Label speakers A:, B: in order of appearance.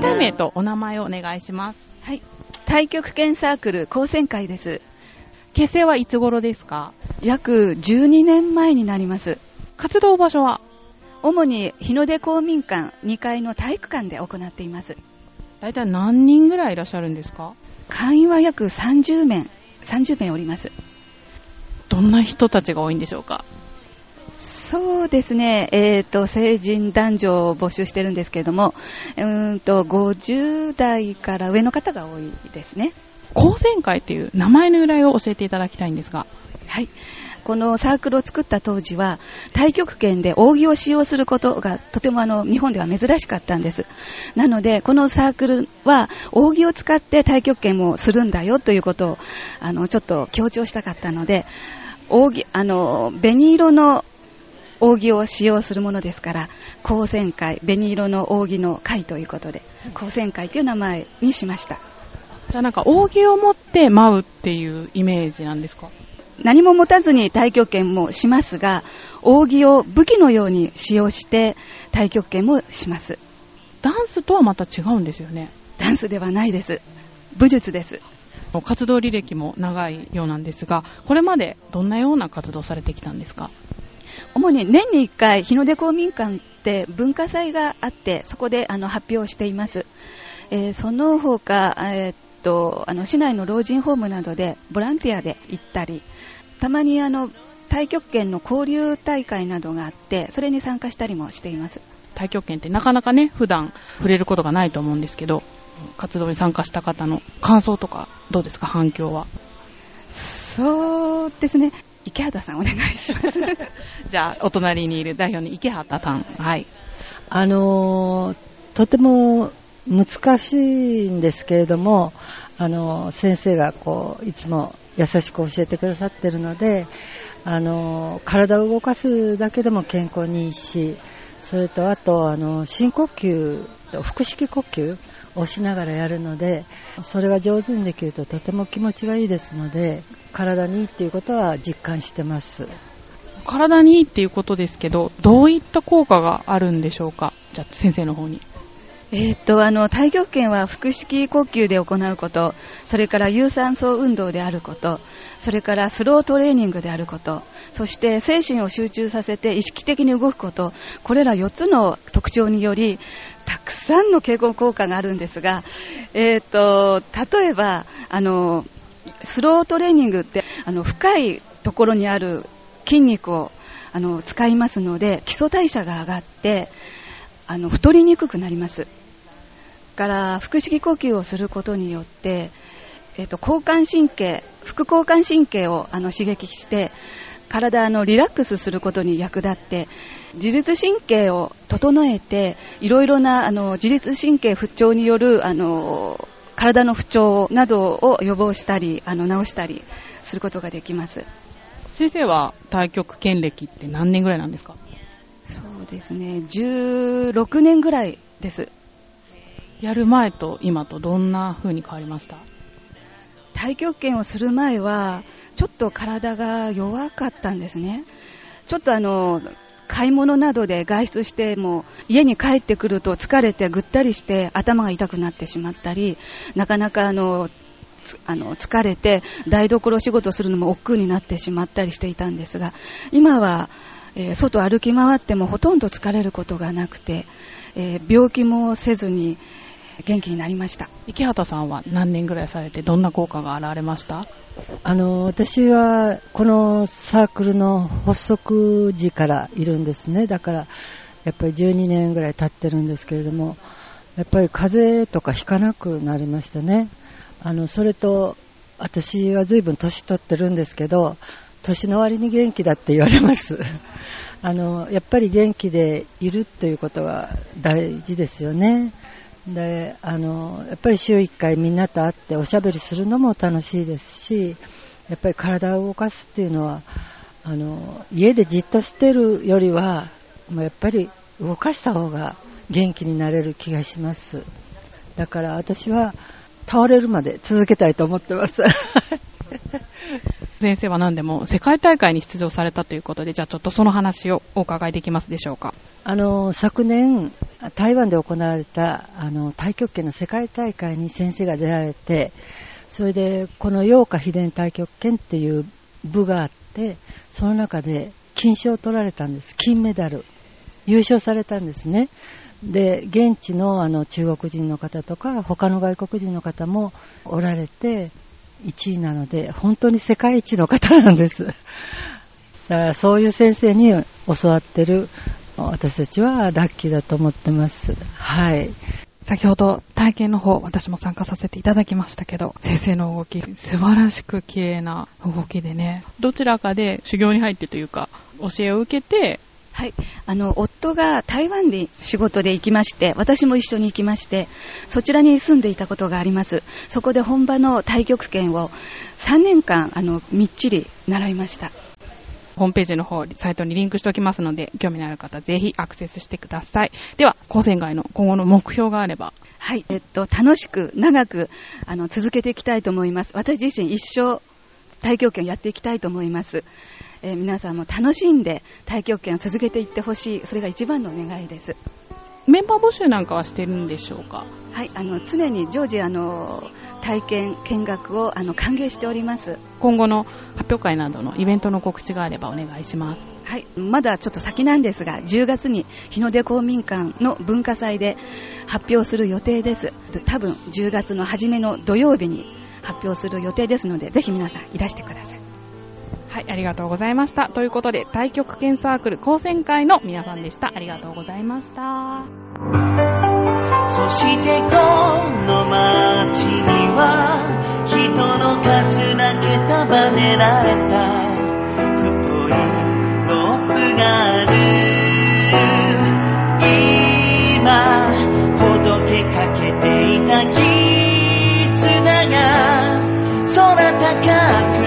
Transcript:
A: 団体名とお名前をお願いします。
B: はい。太極拳サークル高専会です。
A: 結成はいつ頃ですか？
B: 約12年前になります。
A: 活動場所は？
B: 主に日の出公民館2階の体育館で行っています。
A: 大体何人ぐらいいらっしゃるんですか？
B: 会員は約30名、30名おります。
A: どんな人たちが多いんでしょうか？
B: そうですね、えっ、と、成人男女を募集してるんですけれども、うーんと、50代から上の方が多いですね。
A: 高専会っていう名前の由来を教えていただきたいんですが。
B: はい。このサークルを作った当時は、太極拳で扇を使用することがとてもあの、日本では珍しかったんです。なので、このサークルは、扇を使って太極拳もするんだよということを、あの、ちょっと強調したかったので、扇、あの、紅色の扇を使用するものですから、光線会、紅色の扇の会ということで、光線会という名前にしました。
A: じゃあなんか扇を持って舞うっていうイメージなんですか？
B: 何も持たずに太極拳もしますが、扇を武器のように使用して太極拳もします。
A: ダンスとはまた違うんですよね。
B: ダンスではないです。武術です。
A: 活動履歴も長いようなんですが、これまでどんなような活動されてきたんですか？
B: 主に年に1回、日の出公民館って文化祭があって、そこであの発表をしています。えーその他、えーっと、あの、市内の老人ホームなどでボランティアで行ったり、たまにあの、太極拳の交流大会などがあって、それに参加したりもしています。
A: 太極拳ってなかなかね、普段触れることがないと思うんですけど、活動に参加した方の感想とかどうですか、反響は。
B: そうですね。池畑さんお願いします。
A: じゃあ、お隣にいる代表の池畑さん。はい。
C: あのーとても難しいんですけれども、あのー先生がこういつも優しく教えてくださってるので、あのー体を動かすだけでも健康にいいし、それとあとあの深呼吸と腹式呼吸押しながらやるので、それが上手にできるととても気持ちがいいですので、体にいいっていうことは実感してます。
A: 体にいいっていうことですけど、どういった効果があるんでしょうか？じゃあ、先生の方に。
B: えーっと、あの、太極拳は腹式呼吸で行うこと、それから有酸素運動であること、それからスロートレーニングであること、そして精神を集中させて意識的に動くこと、これら4つの特徴により、たくさんの傾向効果があるんですが、えーっと、例えば、あの、スロートレーニングって、あの、深いところにある筋肉を、あの、使いますので、基礎代謝が上がって、あの、太りにくくなります。から、腹式呼吸をすることによって、えっ、と、交感神経、副交感神経をあの刺激して、体のリラックスすることに役立って、自律神経を整えて、いろいろなあの自律神経不調によるあの体の不調などを予防したり、あの治したりすることができます。
A: 先生は太極拳歴って何年ぐらいなんですか？
B: そうですね、16年ぐらいです。
A: やる前と今とどんな風に変わりました？
B: 太極拳をする前は、ちょっと体が弱かったんですね。ちょっとあの、買い物などで外出しても、家に帰ってくると疲れてぐったりして頭が痛くなってしまったり、なかなかあの、つあの疲れて台所仕事するのも億劫になってしまったりしていたんですが、今は、えー外歩き回ってもほとんど疲れることがなくて、えー病気もせずに元気になりました。
A: 池畑さんは何年ぐらいされてどんな効果が現れました？
C: あの私はこのサークルの発足時からいるんですね。だからやっぱり12年ぐらい経ってるんですけれどもやっぱり風邪とかひかなくなりましたね。あのそれと私は随分年取ってるんですけど年の割に元気だって言われますあのやっぱり元気でいるということが大事ですよね。であのやっぱり週1回みんなと会っておしゃべりするのも楽しいですしやっぱり体を動かすっていうのはあの家でじっとしてるよりはもうやっぱり動かした方が元気になれる気がします。だから私は倒れるまで続けたいと思ってます。
A: 先生は何でも世界大会に出場されたということで、じゃあちょっとその話をお伺いできますでしょうか。
C: あの、昨年、台湾で行われた、あの、太極拳の世界大会に先生が出られて、それで、この陽華秘伝太極拳っていう部があって、その中で金賞を取られたんです。金メダル。優勝されたんですね。で、現地のあの中国人の方とか、他の外国人の方もおられて、1位なので、本当に世界一の方なんです。だからそういう先生に教わってる私たちはラッキーだと思ってます。はい。
A: 先ほど体験の方、私も参加させていただきましたけど、先生の動き、素晴らしく綺麗な動きでね、どちらかで修行に入ってというか、教えを受けて、
B: はい。あの、夫が台湾で仕事で行きまして、私も一緒に行きまして、そちらに住んでいたことがあります。そこで本場の太極拳を3年間、あの、みっちり習いました。
A: ホームページの方、サイトにリンクしておきますので、興味のある方、ぜひアクセスしてください。では、高専外の今後の目標があれば。
B: はい、えっと、楽しく、長く、あの、続けていきたいと思います。私自身一生、太極拳をやっていきたいと思います。えー、皆さんも楽しんで太極拳を続けていってほしい、それが一番の願いです。
A: メンバー募集なんかはしてるんでしょうか？
B: はい、あの、常に常時、あの、体験、見学をあの歓迎しております。
A: 今後の発表会などのイベントの告知があればお願いします。
B: はい、まだちょっと先なんですが、10月に日の出公民館の文化祭で発表する予定です。多分10月の初めの土曜日に発表する予定ですので、ぜひ皆さんいらしてください。
A: はい、ありがとうございました。ということで、太極拳サークル高専会の皆さんでした。ありがとうございました。そしてこの rasakan